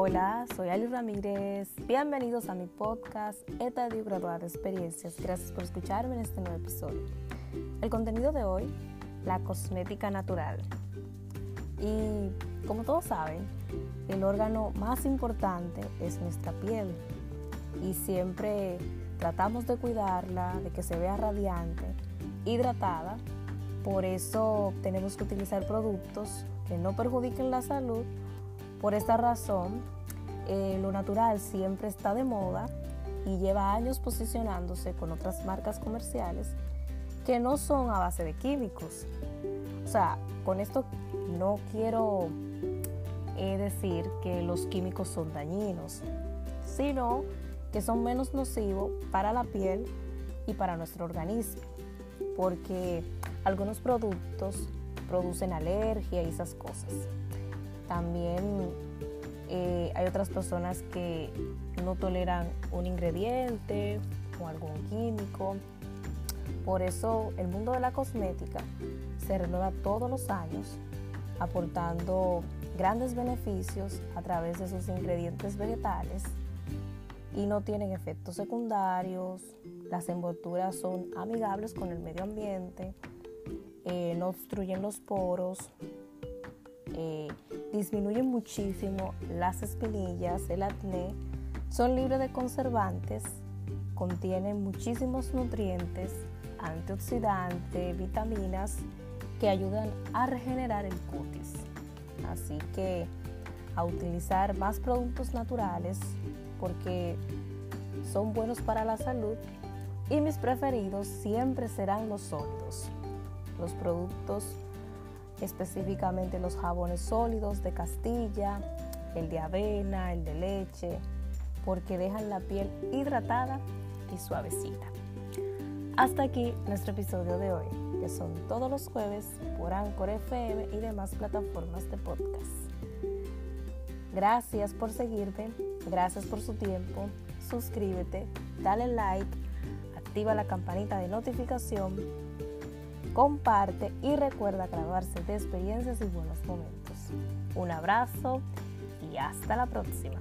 Hola, soy Ali Ramírez. Bienvenidos a mi podcast Etadio Graduada de Experiencias. Gracias por escucharme en este nuevo episodio. El contenido de hoy, la cosmética natural. Y como todos saben, el órgano más importante es nuestra piel. Y siempre tratamos de cuidarla, de que se vea radiante, hidratada. Por eso tenemos que utilizar productos que no perjudiquen la salud por esta razón, eh, lo natural siempre está de moda y lleva años posicionándose con otras marcas comerciales que no son a base de químicos. O sea, con esto no quiero eh, decir que los químicos son dañinos, sino que son menos nocivos para la piel y para nuestro organismo, porque algunos productos producen alergia y esas cosas. También eh, hay otras personas que no toleran un ingrediente o algún químico. Por eso el mundo de la cosmética se renueva todos los años, aportando grandes beneficios a través de sus ingredientes vegetales y no tienen efectos secundarios. Las envolturas son amigables con el medio ambiente, eh, no obstruyen los poros, disminuyen muchísimo las espinillas, el acné, son libres de conservantes, contienen muchísimos nutrientes, antioxidantes, vitaminas que ayudan a regenerar el cutis. Así que a utilizar más productos naturales porque son buenos para la salud y mis preferidos siempre serán los sólidos, los productos específicamente los jabones sólidos de Castilla, el de avena, el de leche, porque dejan la piel hidratada y suavecita. Hasta aquí nuestro episodio de hoy, que son todos los jueves por Anchor FM y demás plataformas de podcast. Gracias por seguirme, gracias por su tiempo, suscríbete, dale like, activa la campanita de notificación comparte y recuerda grabarse de experiencias y buenos momentos. Un abrazo y hasta la próxima.